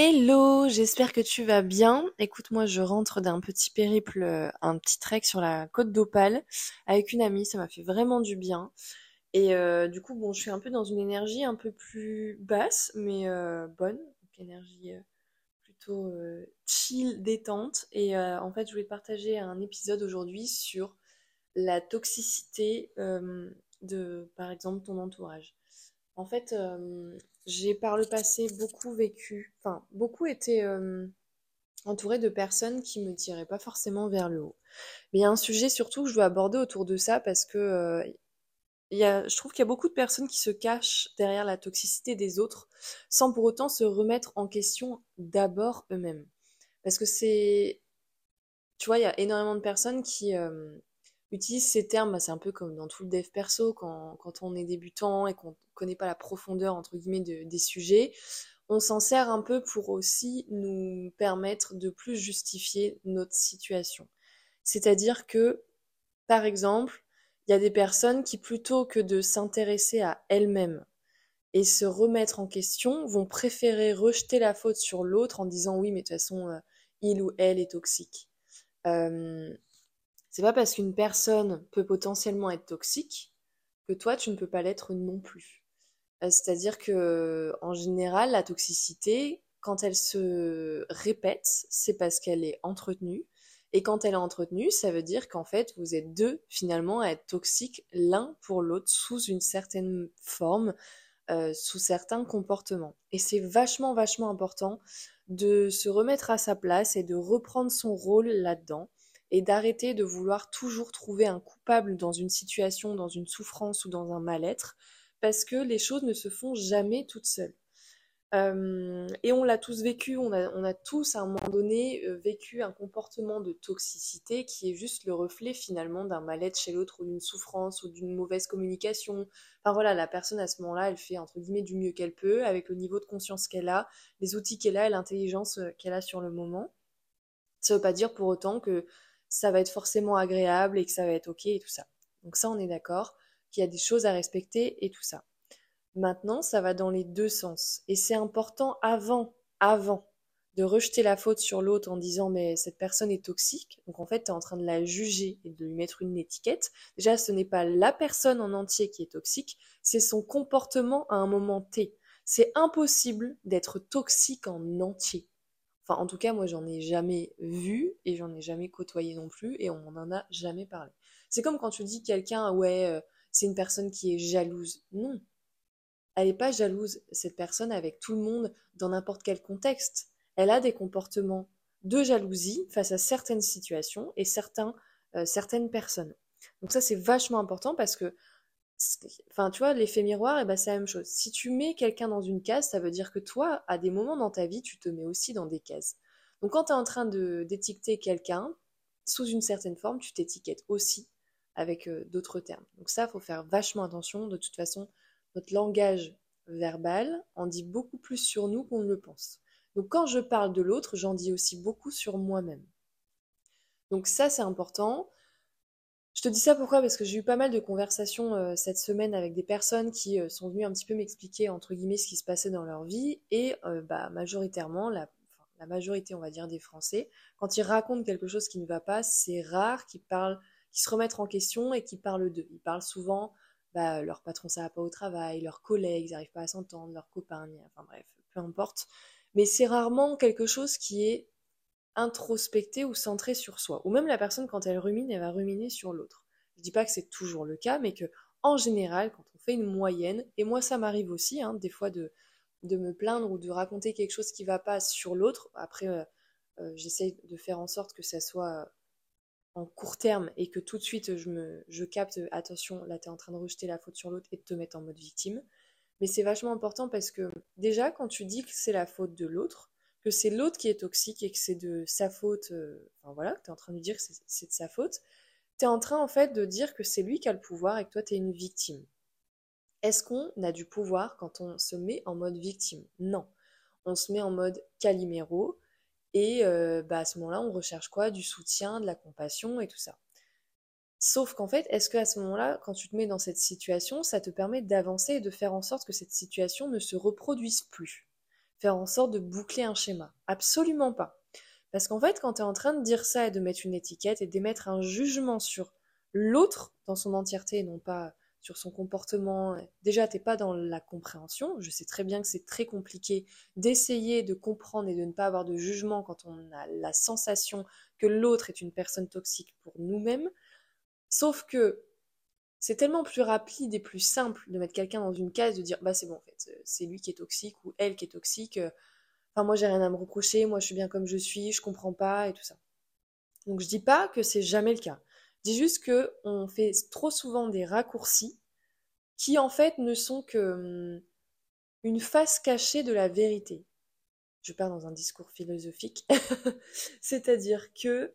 Hello, j'espère que tu vas bien. Écoute, moi je rentre d'un petit périple, euh, un petit trek sur la côte d'Opale avec une amie, ça m'a fait vraiment du bien. Et euh, du coup, bon, je suis un peu dans une énergie un peu plus basse, mais euh, bonne, donc énergie plutôt chill, détente. Et en fait, je voulais partager un épisode aujourd'hui sur la toxicité de, par exemple, ton entourage. En fait, euh, j'ai par le passé beaucoup vécu, enfin, beaucoup été euh, entourée de personnes qui me tiraient pas forcément vers le haut. Mais il y a un sujet surtout que je veux aborder autour de ça parce que euh, y je trouve qu'il y a beaucoup de personnes qui se cachent derrière la toxicité des autres sans pour autant se remettre en question d'abord eux-mêmes. Parce que c'est, tu vois, il y a énormément de personnes qui utilisent ces termes, bah, c'est un peu comme dans tout le dev perso, quand, quand on est débutant et qu'on connaît pas la profondeur, entre guillemets, de- des sujets, on s'en sert un peu pour aussi nous permettre de plus justifier notre situation. C'est-à-dire que, par exemple, il y a des personnes qui, plutôt que de s'intéresser à elles-mêmes et se remettre en question, vont préférer rejeter la faute sur l'autre en disant oui, mais de toute façon, euh, il ou elle est toxique. Euh, c'est pas parce qu'une personne peut potentiellement être toxique que toi, tu ne peux pas l'être non plus. Euh, c'est-à-dire que, en général, la toxicité, quand elle se répète, c'est parce qu'elle est entretenue. Et quand elle est entretenue, ça veut dire qu'en fait, vous êtes deux finalement à être toxiques l'un pour l'autre sous une certaine forme, euh, sous certains comportements. Et c'est vachement, vachement important de se remettre à sa place et de reprendre son rôle là-dedans et d'arrêter de vouloir toujours trouver un coupable dans une situation, dans une souffrance ou dans un mal-être, parce que les choses ne se font jamais toutes seules. Euh, et on l'a tous vécu, on a, tous à un moment donné euh, vécu un comportement de toxicité qui est juste le reflet finalement d'un mal-être chez l'autre ou d'une souffrance ou d'une mauvaise communication. Enfin voilà, la personne à ce moment-là, elle fait entre guillemets du mieux qu'elle peut avec le niveau de conscience qu'elle a, les outils qu'elle a et l'intelligence euh, qu'elle a sur le moment. Ça veut pas dire pour autant que ça va être forcément agréable et que ça va être ok et tout ça. Donc ça, on est d'accord qu'il y a des choses à respecter et tout ça. Maintenant, ça va dans les deux sens. Et c'est important avant, avant de rejeter la faute sur l'autre en disant mais cette personne est toxique. Donc en fait, tu es en train de la juger et de lui mettre une étiquette. Déjà, ce n'est pas la personne en entier qui est toxique, c'est son comportement à un moment T. C'est impossible d'être toxique en entier. Enfin, en tout cas, moi, j'en ai jamais vu et j'en ai jamais côtoyé non plus et on m'en en a jamais parlé. C'est comme quand tu dis quelqu'un, ouais, euh, c'est une personne qui est jalouse. Non, elle n'est pas jalouse, cette personne, avec tout le monde dans n'importe quel contexte. Elle a des comportements de jalousie face à certaines situations et certains, euh, certaines personnes. Donc ça, c'est vachement important parce que, enfin, tu vois, l'effet miroir, eh ben, c'est la même chose. Si tu mets quelqu'un dans une case, ça veut dire que toi, à des moments dans ta vie, tu te mets aussi dans des cases. Donc quand tu es en train d'étiqueter quelqu'un, sous une certaine forme, tu t'étiquettes aussi avec euh, d'autres termes. Donc ça, faut faire vachement attention. De toute façon, notre langage verbal en dit beaucoup plus sur nous qu'on ne le pense. Donc quand je parle de l'autre, j'en dis aussi beaucoup sur moi-même. Donc ça, c'est important. Je te dis ça pourquoi? Parce que j'ai eu pas mal de conversations euh, cette semaine avec des personnes qui euh, sont venues un petit peu m'expliquer, entre guillemets, ce qui se passait dans leur vie. Et euh, bah, majoritairement, la, majorité, on va dire, des Français, quand ils racontent quelque chose qui ne va pas, c'est rare qu'ils parlent, qu'ils se remettent en question et qu'ils parlent d'eux. Ils parlent souvent, bah, leur patron ça va pas au travail, leurs collègues, ils n'arrivent pas à s'entendre, leurs copains, enfin bref, peu importe. Mais c'est rarement quelque chose qui est introspecté ou centré sur soi. Ou même la personne, quand elle rumine, elle va ruminer sur l'autre. Je dis pas que c'est toujours le cas, mais que en général, quand on fait une moyenne, et moi ça m'arrive aussi, hein, des fois de, de me plaindre ou de raconter quelque chose qui va pas sur l'autre. Après, euh, euh, j'essaye de faire en sorte que ça soit en court terme et que tout de suite je me je capte attention là tu es en train de rejeter la faute sur l'autre et de te mettre en mode victime mais c'est vachement important parce que déjà quand tu dis que c'est la faute de l'autre que c'est l'autre qui est toxique et que c'est de sa faute euh, enfin voilà que tu es en train de dire que c'est de sa faute tu en train en fait de dire que c'est lui qui a le pouvoir et que toi tu es une victime est-ce qu'on a du pouvoir quand on se met en mode victime? Non on se met en mode caliméro et euh, bah, à ce moment-là, on recherche quoi? Du soutien, de la compassion et tout ça. Sauf qu'en fait, est-ce qu'à ce moment-là, quand tu te mets dans cette situation, ça te permet d'avancer et de faire en sorte que cette situation ne se reproduise plus? Faire en sorte de boucler un schéma. Absolument pas. Parce qu'en fait, quand tu es en train de dire ça et de mettre une étiquette et d'émettre un jugement sur l'autre dans son entièreté et non pas sur son comportement, déjà t'es pas dans la compréhension. Je sais très bien que c'est très compliqué d'essayer de comprendre et de ne pas avoir de jugement quand on a la sensation que l'autre est une personne toxique pour nous-mêmes. Sauf que c'est tellement plus rapide et plus simple de mettre quelqu'un dans une case, de dire bah c'est bon en fait, c'est lui qui est toxique ou elle qui est toxique. Enfin moi j'ai rien à me reprocher, moi je suis bien comme je suis, je comprends pas et tout ça. Donc je dis pas que c'est jamais le cas. Je dis juste que on fait trop souvent des raccourcis qui en fait ne sont que hum, une face cachée de la vérité. Je pars dans un discours philosophique, c'est-à-dire que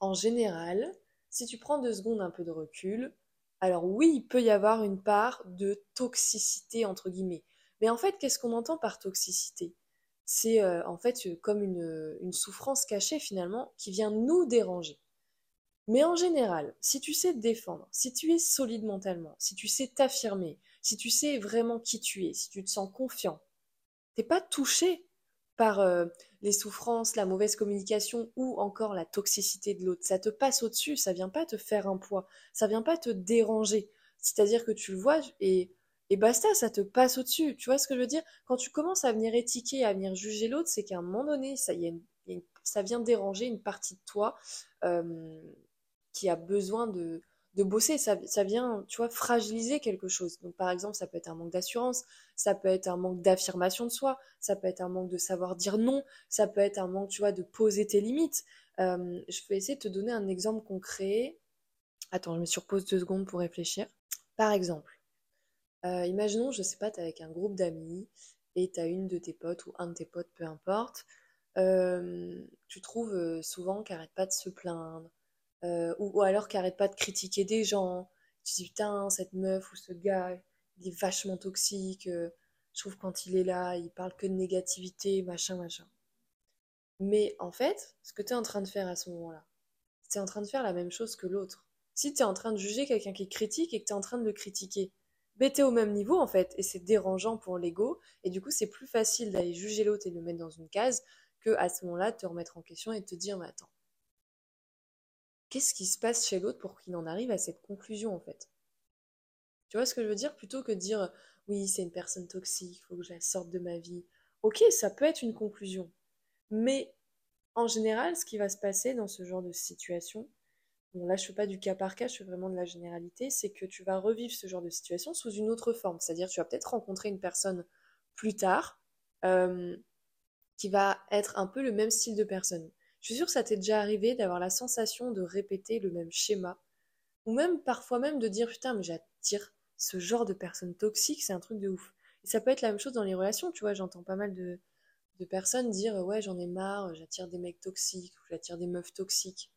en général, si tu prends deux secondes un peu de recul, alors oui, il peut y avoir une part de toxicité, entre guillemets. Mais en fait, qu'est-ce qu'on entend par toxicité? C'est euh, en fait comme une, une, souffrance cachée finalement qui vient nous déranger. Mais en général, si tu sais te défendre, si tu es solide mentalement, si tu sais t'affirmer, si tu sais vraiment qui tu es, si tu te sens confiant, t'es pas touché par euh, les souffrances, la mauvaise communication ou encore la toxicité de l'autre. Ça te passe au-dessus, ça vient pas te faire un poids, ça vient pas te déranger. C'est-à-dire que tu le vois et, et basta, ça te passe au-dessus. Tu vois ce que je veux dire? Quand tu commences à venir étiquer, à venir juger l'autre, c'est qu'à un moment donné, ça, y ça vient déranger une partie de toi euh, qui a besoin de, de bosser, ça, ça, vient, tu vois, fragiliser quelque chose. Donc, par exemple, ça peut être un manque d'assurance, ça peut être un manque d'affirmation de soi, ça peut être un manque de savoir dire non, ça peut être un manque, tu vois, de poser tes limites. Euh, je vais essayer de te donner un exemple concret. Attends, je me surpose deux secondes pour réfléchir. Par exemple, euh, imaginons, je sais pas, tu es avec un groupe d'amis et tu as une de tes potes ou un de tes potes, peu importe. Euh, tu trouves souvent qu'elle n'arrête pas de se plaindre, euh, ou, alors qui arrête pas de critiquer des gens. Tu dis putain, cette meuf ou ce gars, il est vachement toxique. Euh, je trouve quand il est là, il parle que de négativité, machin, machin. Mais en fait, ce que tu es en train de faire à ce moment-là, c'est en train de faire la même chose que l'autre. Si tu es en train de juger quelqu'un qui critique et que tu es en train de le critiquer, ben t'es au même niveau en fait, et c'est dérangeant pour l'ego, et du coup c'est plus facile d'aller juger l'autre et de le mettre dans une case que à ce moment-là te remettre en question et te dire mais attends, qu'est-ce qui se passe chez l'autre pour qu'il en arrive à cette conclusion en fait? Tu vois ce que je veux dire? Plutôt que de dire oui, c'est une personne toxique, il faut que je la sorte de ma vie. Ok, ça peut être une conclusion. Mais en général, ce qui va se passer dans ce genre de situation, bon là je fais pas du cas par cas, je fais vraiment de la généralité, c'est que tu vas revivre ce genre de situation sous une autre forme. C'est-à-dire tu vas peut-être rencontrer une personne plus tard euh, qui va être un peu le même style de personne. Je suis sûre que ça t'est déjà arrivé d'avoir la sensation de répéter le même schéma, ou même parfois même de dire putain mais j'attire ce genre de personnes toxiques, c'est un truc de ouf. Et ça peut être la même chose dans les relations, tu vois, j'entends pas mal de, de personnes dire ouais j'en ai marre, j'attire des mecs toxiques, ou j'attire des meufs toxiques.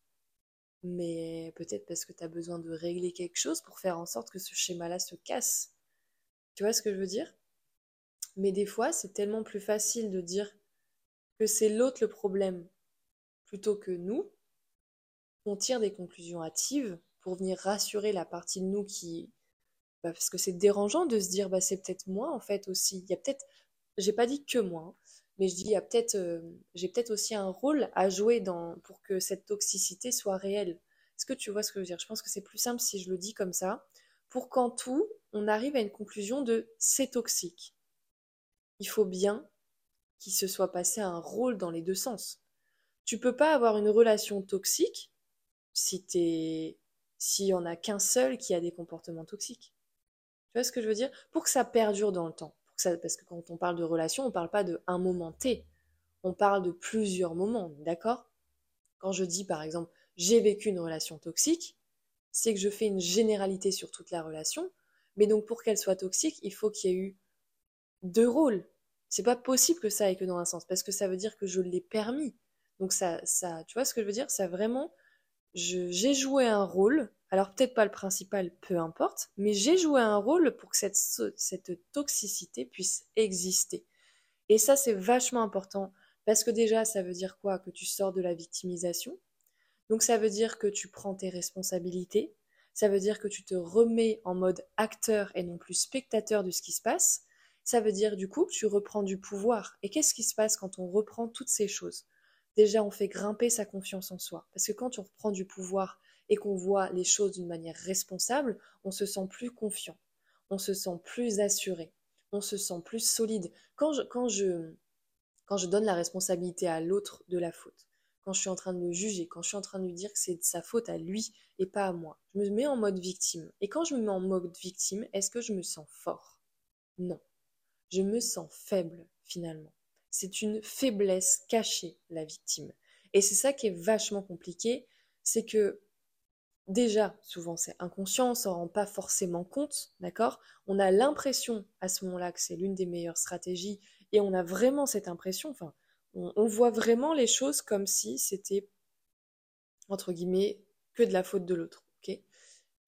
Mais peut-être parce que tu as besoin de régler quelque chose pour faire en sorte que ce schéma-là se casse. Tu vois ce que je veux dire? Mais des fois, c'est tellement plus facile de dire que c'est l'autre le problème plutôt que nous, on tire des conclusions hâtives pour venir rassurer la partie de nous qui... Bah, parce que c'est dérangeant de se dire, bah, c'est peut-être moi en fait aussi. Il y a peut-être... J'ai pas dit que moi, hein, mais je dis, il y a peut-être... Euh, j'ai peut-être aussi un rôle à jouer dans... pour que cette toxicité soit réelle. Est-ce que tu vois ce que je veux dire? Je pense que c'est plus simple si je le dis comme ça, pour qu'en tout, on arrive à une conclusion de c'est toxique. Il faut bien qu'il se soit passé un rôle dans les deux sens tu peux pas avoir une relation toxique si t'es s'il y en a qu'un seul qui a des comportements toxiques. Tu vois ce que je veux dire? Pour que ça perdure dans le temps. parce que quand on parle de relation, on parle pas de un moment T. On parle de plusieurs moments, d'accord? Quand je dis par exemple j'ai vécu une relation toxique, c'est que je fais une généralité sur toute la relation, mais donc pour qu'elle soit toxique, il faut qu'il y ait eu deux rôles. C'est pas possible que ça aille que dans un sens, parce que ça veut dire que je l'ai permis. Donc ça, tu vois ce que je veux dire? Ça vraiment, j'ai joué un rôle, alors peut-être pas le principal, peu importe, mais j'ai joué un rôle pour que cette, cette toxicité puisse exister. Et ça, c'est vachement important, parce que déjà, ça veut dire quoi? Que tu sors de la victimisation. Donc ça veut dire que tu prends tes responsabilités, ça veut dire que tu te remets en mode acteur et non plus spectateur de ce qui se passe. Ça veut dire du coup que tu reprends du pouvoir. Et qu'est-ce qui se passe quand on reprend toutes ces choses? Déjà, on fait grimper sa confiance en soi. Parce que quand on reprend du pouvoir et qu'on voit les choses d'une manière responsable, on se sent plus confiant, on se sent plus assuré, on se sent plus solide. Quand je, donne la responsabilité à l'autre de la faute, quand je suis en train de le juger, quand je suis en train de lui dire que c'est de sa faute à lui et pas à moi, je me mets en mode victime. Et quand je me mets en mode victime, est-ce que je me sens fort? Non. Je me sens faible finalement. C'est une faiblesse cachée, la victime. Et c'est ça qui est vachement compliqué, c'est que déjà, souvent c'est inconscient, on s'en rend pas forcément compte, d'accord? On a l'impression à ce moment-là que c'est l'une des meilleures stratégies et on a vraiment cette impression, enfin, on, voit vraiment les choses comme si c'était, entre guillemets, que de la faute de l'autre, ok?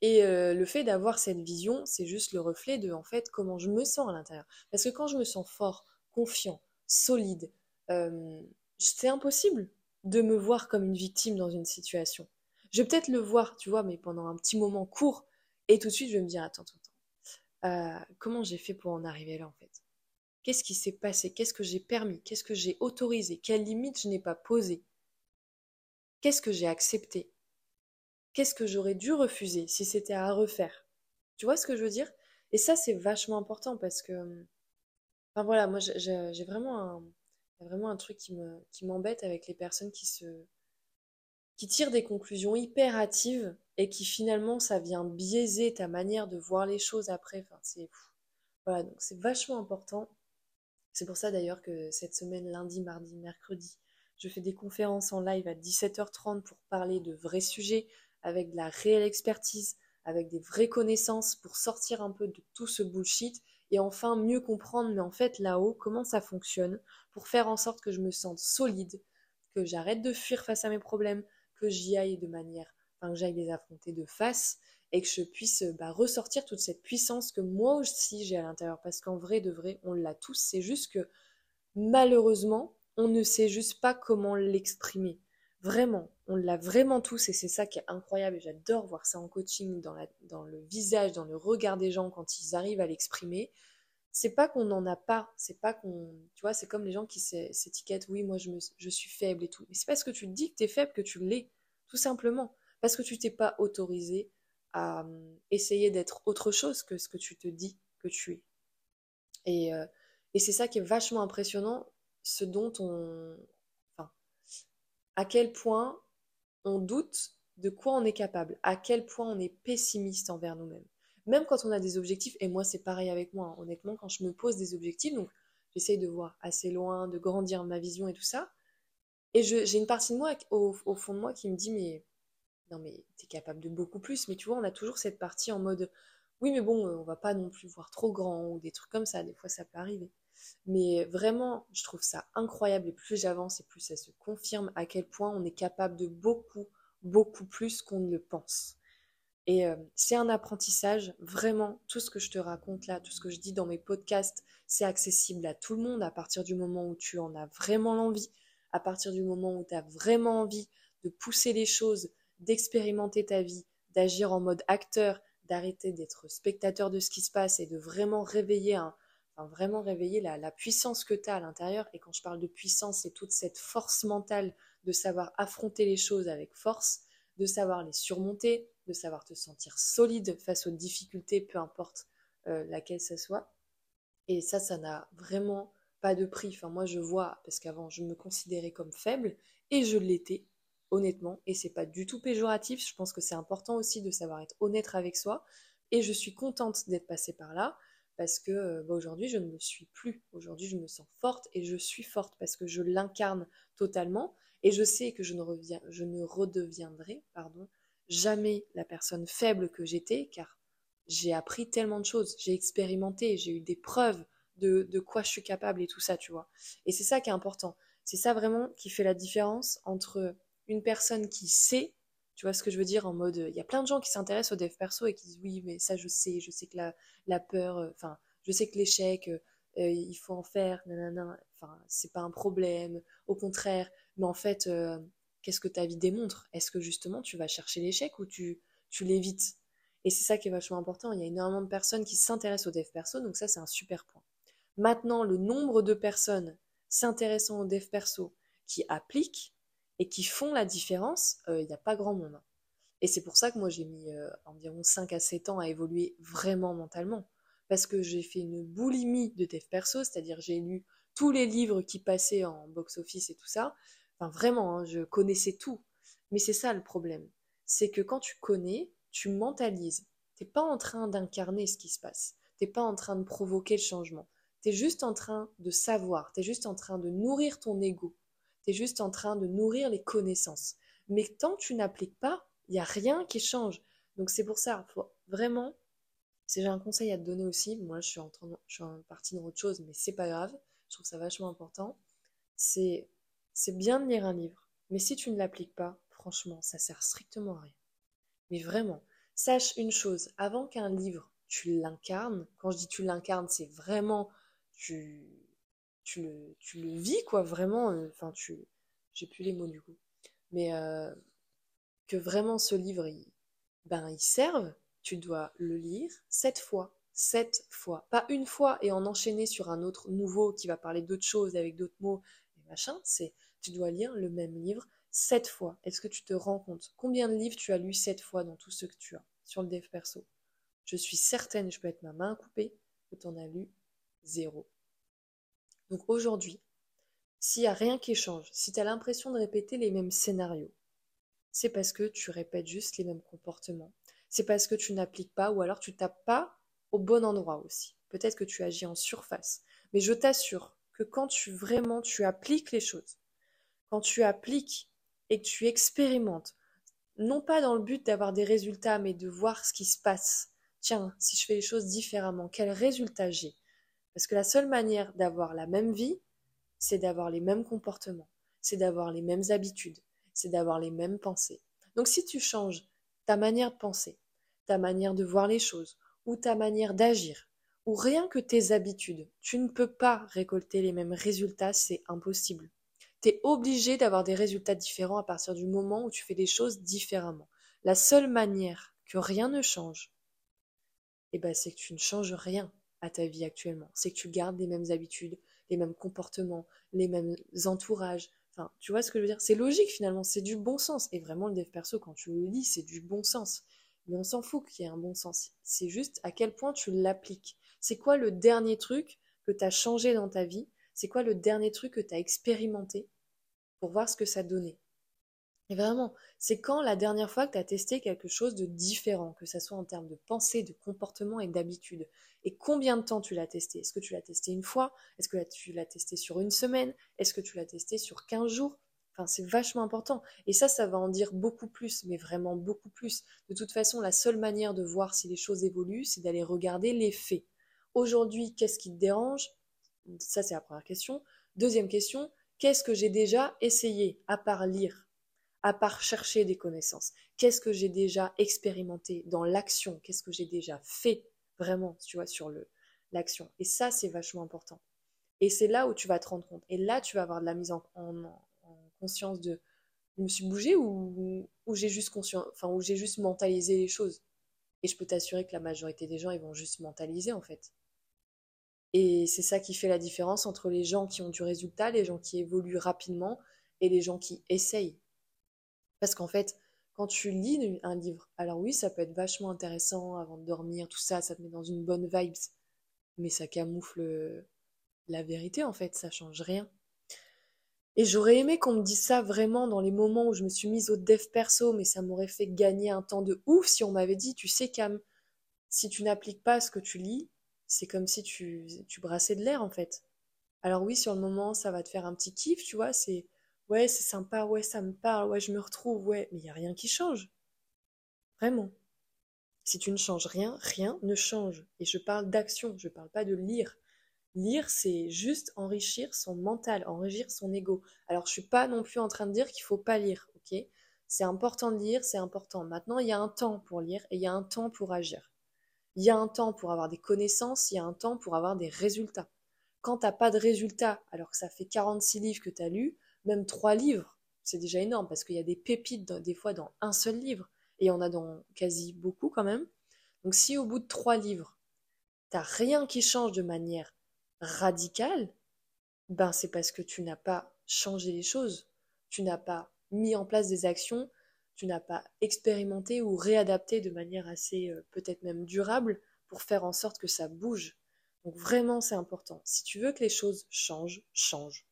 Et euh, le fait d'avoir cette vision, c'est juste le reflet de, en fait, comment je me sens à l'intérieur. Parce que quand je me sens fort, confiant, solide, euh, c'est impossible de me voir comme une victime dans une situation. Je vais peut-être le voir, tu vois, mais pendant un petit moment court, et tout de suite, je vais me dire, attends, attends, attends. Euh, comment j'ai fait pour en arriver là, en fait? Qu'est-ce qui s'est passé? Qu'est-ce que j'ai permis? Qu'est-ce que j'ai autorisé? Quelles limites je n'ai pas posées Qu'est-ce que j'ai accepté? Qu'est-ce que j'aurais dû refuser si c'était à refaire? Tu vois ce que je veux dire? Et ça, c'est vachement important parce que, enfin voilà, moi, j'ai vraiment un, truc qui me, qui m'embête avec les personnes qui tirent des conclusions hyper hâtives et qui finalement ça vient biaiser ta manière de voir les choses après. C'est voilà, donc c'est vachement important. C'est pour ça d'ailleurs que cette semaine, lundi, mardi, mercredi, je fais des conférences en live à 17h30 pour parler de vrais sujets avec de la réelle expertise, avec des vraies connaissances pour sortir un peu de tout ce bullshit et enfin mieux comprendre, mais en fait là-haut, comment ça fonctionne pour faire en sorte que je me sente solide, que j'arrête de fuir face à mes problèmes, que j'y aille de manière, enfin que j'aille les affronter de face et que je puisse bah, ressortir toute cette puissance que moi aussi j'ai à l'intérieur. Parce qu'en vrai, de vrai, on l'a tous. C'est juste que malheureusement, on ne sait juste pas comment l'exprimer. Vraiment, on l'a vraiment tous et c'est ça qui est incroyable j'adore voir ça en coaching, dans, dans le visage, dans le regard des gens quand ils arrivent à l'exprimer. C'est pas qu'on n'en a pas, c'est pas qu'on. Tu vois, c'est comme les gens qui s'étiquettent, oui, moi je, me, je suis faible et tout. Mais c'est parce que tu te dis que tu es faible que tu l'es, tout simplement. Parce que tu t'es pas autorisé à hum, essayer d'être autre chose que ce que tu te dis que tu es. Et, euh, et c'est ça qui est vachement impressionnant, ce dont on. À quel point on doute de quoi on est capable, à quel point on est pessimiste envers nous-mêmes. Même quand on a des objectifs, et moi c'est pareil avec moi, hein, honnêtement, quand je me pose des objectifs, donc j'essaye de voir assez loin, de grandir ma vision et tout ça, et j'ai une partie de moi au, au, fond de moi qui me dit mais non mais t'es capable de beaucoup plus, mais tu vois on a toujours cette partie en mode oui mais bon on va pas non plus voir trop grand ou des trucs comme ça, des fois ça peut arriver. Mais vraiment je trouve ça incroyable et plus j'avance et plus ça se confirme à quel point on est capable de beaucoup beaucoup plus qu'on ne le pense. Et euh, c'est un apprentissage, vraiment, tout ce que je te raconte là, tout ce que je dis dans mes podcasts, c'est accessible à tout le monde à partir du moment où tu en as vraiment l'envie, à partir du moment où tu as vraiment envie de pousser les choses, d'expérimenter ta vie, d'agir en mode acteur, d'arrêter d'être spectateur de ce qui se passe et de vraiment réveiller vraiment réveiller la, la puissance que tu as à l'intérieur. Et quand je parle de puissance, c'est toute cette force mentale de savoir affronter les choses avec force, de savoir les surmonter, de savoir te sentir solide face aux difficultés, peu importe euh, laquelle ce soit. Et ça, ça n'a vraiment pas de prix. Enfin, moi, je vois, parce qu'avant, je me considérais comme faible, et je l'étais, honnêtement, et c'est pas du tout péjoratif. Je pense que c'est important aussi de savoir être honnête avec soi, et je suis contente d'être passée par là, parce que euh, bah, aujourd'hui, je ne me suis plus. Aujourd'hui, je me sens forte, et je suis forte parce que je l'incarne totalement, et je sais que je ne, reviens, je ne redeviendrai, pardon, jamais la personne faible que j'étais, car j'ai appris tellement de choses, j'ai expérimenté, j'ai eu des preuves de, de, quoi je suis capable et tout ça, tu vois. Et c'est ça qui est important. C'est ça vraiment qui fait la différence entre une personne qui sait, tu vois ce que je veux dire, en mode, il y a plein de gens qui s'intéressent au dev perso et qui disent oui, mais ça je sais, je sais que la, la peur, euh, enfin, je sais que l'échec, euh, euh, il faut en faire, nanana, enfin, c'est pas un problème, au contraire, mais en fait, qu'est-ce que ta vie démontre? Est-ce que justement tu vas chercher l'échec ou tu, tu l'évites? Et c'est ça qui est vachement important. Il y a énormément de personnes qui s'intéressent au dev perso, donc ça c'est un super point. Maintenant, le nombre de personnes s'intéressant au dev perso qui appliquent et qui font la différence, il euh, n'y a pas grand monde. Hein. Et c'est pour ça que moi j'ai mis euh, environ 5 à 7 ans à évoluer vraiment mentalement. Parce que j'ai fait une boulimie de dev perso, c'est-à-dire j'ai lu tous les livres qui passaient en box-office et tout ça. Enfin vraiment, hein, je connaissais tout. Mais c'est ça le problème. C'est que quand tu connais, tu mentalises. T'es pas en train d'incarner ce qui se passe. T'es pas en train de provoquer le changement. T'es juste en train de savoir. T'es juste en train de nourrir ton ego. T'es juste en train de nourrir les connaissances. Mais tant que tu n'appliques pas, il n'y a rien qui change. Donc c'est pour ça, vraiment, si j'ai un conseil à te donner aussi, moi je suis en, train je suis en partie dans autre chose, mais c'est pas grave, je trouve ça vachement important, c'est c'est bien de lire un livre, mais si tu ne l'appliques pas, franchement, ça sert strictement à rien. Mais vraiment, sache une chose, avant qu'un livre, tu l'incarnes, quand je dis tu l'incarnes, c'est vraiment, tu, tu, le, vis, quoi, vraiment, euh, enfin, tu, j'ai plus les mots du coup, mais euh, que vraiment ce livre, il, ben, il serve, tu dois le lire sept fois. Sept fois. Pas une fois et en enchaîner sur un autre nouveau qui va parler d'autres choses avec d'autres mots et machin. C'est, tu dois lire le même livre sept fois. Est-ce que tu te rends compte? Combien de livres tu as lu sept fois dans tout ce que tu as sur le dev perso? Je suis certaine, je peux être ma main coupée, que tu en as lu zéro. Donc aujourd'hui, s'il n'y a rien qui change, si tu as l'impression de répéter les mêmes scénarios, c'est parce que tu répètes juste les mêmes comportements. C'est parce que tu n'appliques pas ou alors tu tapes pas au bon endroit aussi. Peut-être que tu agis en surface. Mais je t'assure que quand tu vraiment tu appliques les choses, quand tu appliques et que tu expérimentes, non pas dans le but d'avoir des résultats, mais de voir ce qui se passe. Tiens, si je fais les choses différemment, quel résultat j'ai? Parce que la seule manière d'avoir la même vie, c'est d'avoir les mêmes comportements, c'est d'avoir les mêmes habitudes, c'est d'avoir les mêmes pensées. Donc si tu changes ta manière de penser, ta manière de voir les choses, ou ta manière d'agir, ou rien que tes habitudes, tu ne peux pas récolter les mêmes résultats, c'est impossible. Tu es obligé d'avoir des résultats différents à partir du moment où tu fais les choses différemment. La seule manière que rien ne change, eh ben, c'est que tu ne changes rien à ta vie actuellement. C'est que tu gardes les mêmes habitudes, les mêmes comportements, les mêmes entourages, Enfin, tu vois ce que je veux dire? C'est logique finalement, c'est du bon sens. Et vraiment, le dev perso, quand tu le lis, c'est du bon sens. Mais on s'en fout qu'il y ait un bon sens. C'est juste à quel point tu l'appliques. C'est quoi le dernier truc que tu as changé dans ta vie? C'est quoi le dernier truc que tu as expérimenté pour voir ce que ça donnait? Et vraiment, c'est quand la dernière fois que tu as testé quelque chose de différent, que ce soit en termes de pensée, de comportement et d'habitude? Et combien de temps tu l'as testé? Est-ce que tu l'as testé une fois? Est-ce que tu l'as testé sur une semaine? Est-ce que tu l'as testé sur 15 jours? Enfin, c'est vachement important. Et ça, ça va en dire beaucoup plus, mais vraiment beaucoup plus. De toute façon, la seule manière de voir si les choses évoluent, c'est d'aller regarder les faits. Aujourd'hui, qu'est-ce qui te dérange? Ça, c'est la première question. Deuxième question, qu'est-ce que j'ai déjà essayé, à part lire? À part chercher des connaissances Qu'est-ce que j'ai déjà expérimenté dans l'action? Qu'est-ce que j'ai déjà fait vraiment, tu vois, sur l'action? Et ça, c'est vachement important. Et c'est là où tu vas te rendre compte. Et là, tu vas avoir de la mise en, conscience de je me suis bougé ou, j'ai juste conscient, enfin, ou j'ai juste mentalisé les choses? Et je peux t'assurer que la majorité des gens, ils vont juste mentaliser en fait. Et c'est ça qui fait la différence entre les gens qui ont du résultat, les gens qui évoluent rapidement et les gens qui essayent. Parce qu'en fait, quand tu lis un livre, alors oui, ça peut être vachement intéressant avant de dormir, tout ça, ça te met dans une bonne vibe, mais ça camoufle la vérité en fait, ça change rien. Et j'aurais aimé qu'on me dise ça vraiment dans les moments où je me suis mise au dev perso, mais ça m'aurait fait gagner un temps de ouf si on m'avait dit, tu sais Cam, si tu n'appliques pas ce que tu lis, c'est comme si tu, tu brassais de l'air en fait. Alors oui, sur le moment, ça va te faire un petit kiff, tu vois, c'est ouais, c'est sympa, ouais, ça me parle, ouais, je me retrouve, ouais, mais il n'y a rien qui change. Vraiment. Si tu ne changes rien, rien ne change. Et je parle d'action, je ne parle pas de lire. Lire, c'est juste enrichir son mental, enrichir son ego. Alors, je suis pas non plus en train de dire qu'il faut pas lire, ok? C'est important de lire, c'est important. Maintenant, il y a un temps pour lire et il y a un temps pour agir. Il y a un temps pour avoir des connaissances, il y a un temps pour avoir des résultats. Quand tu n'as pas de résultats, alors que ça fait 46 livres que tu as lus, même trois livres, c'est déjà énorme parce qu'il y a des pépites des fois dans un seul livre et il y en a dans quasi beaucoup quand même. Donc si au bout de trois livres, t'as rien qui change de manière radical, ben c'est parce que tu n'as pas changé les choses, tu n'as pas mis en place des actions, tu n'as pas expérimenté ou réadapté de manière assez euh, peut-être même durable pour faire en sorte que ça bouge. Donc vraiment c'est important. Si tu veux que les choses changent, change.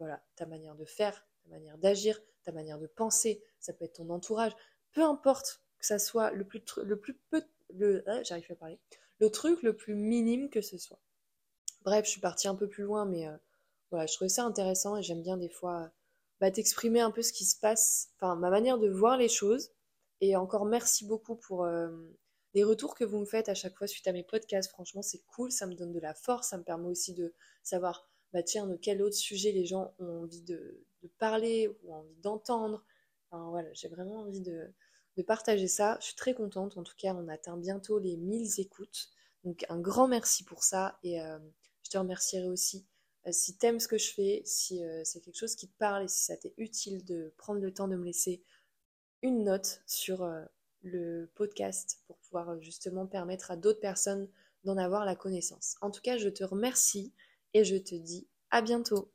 Voilà, ta manière de faire, ta manière d'agir, ta manière de penser, ça peut être ton entourage, peu importe que ça soit le plus le plus peu le ah, j'arrive à parler, le truc le plus minime que ce soit. Bref, je suis partie un peu plus loin mais euh, voilà, je trouvais ça intéressant et j'aime bien des fois bah, t'exprimer un peu ce qui se passe, enfin ma manière de voir les choses. Et encore merci beaucoup pour euh, les retours que vous me faites à chaque fois suite à mes podcasts. Franchement, c'est cool, ça me donne de la force, ça me permet aussi de savoir, bah tiens, de quel autre sujet les gens ont envie de, parler ou envie d'entendre. Enfin voilà, j'ai vraiment envie de, partager ça. Je suis très contente. En tout cas, on atteint bientôt les 1000 écoutes. Donc un grand merci pour ça et euh, je te remercierai aussi euh, si t'aimes ce que je fais, si euh, c'est quelque chose qui te parle et si ça t'est utile de prendre le temps de me laisser une note sur euh, le podcast pour pouvoir justement permettre à d'autres personnes d'en avoir la connaissance. En tout cas, je te remercie et je te dis à bientôt.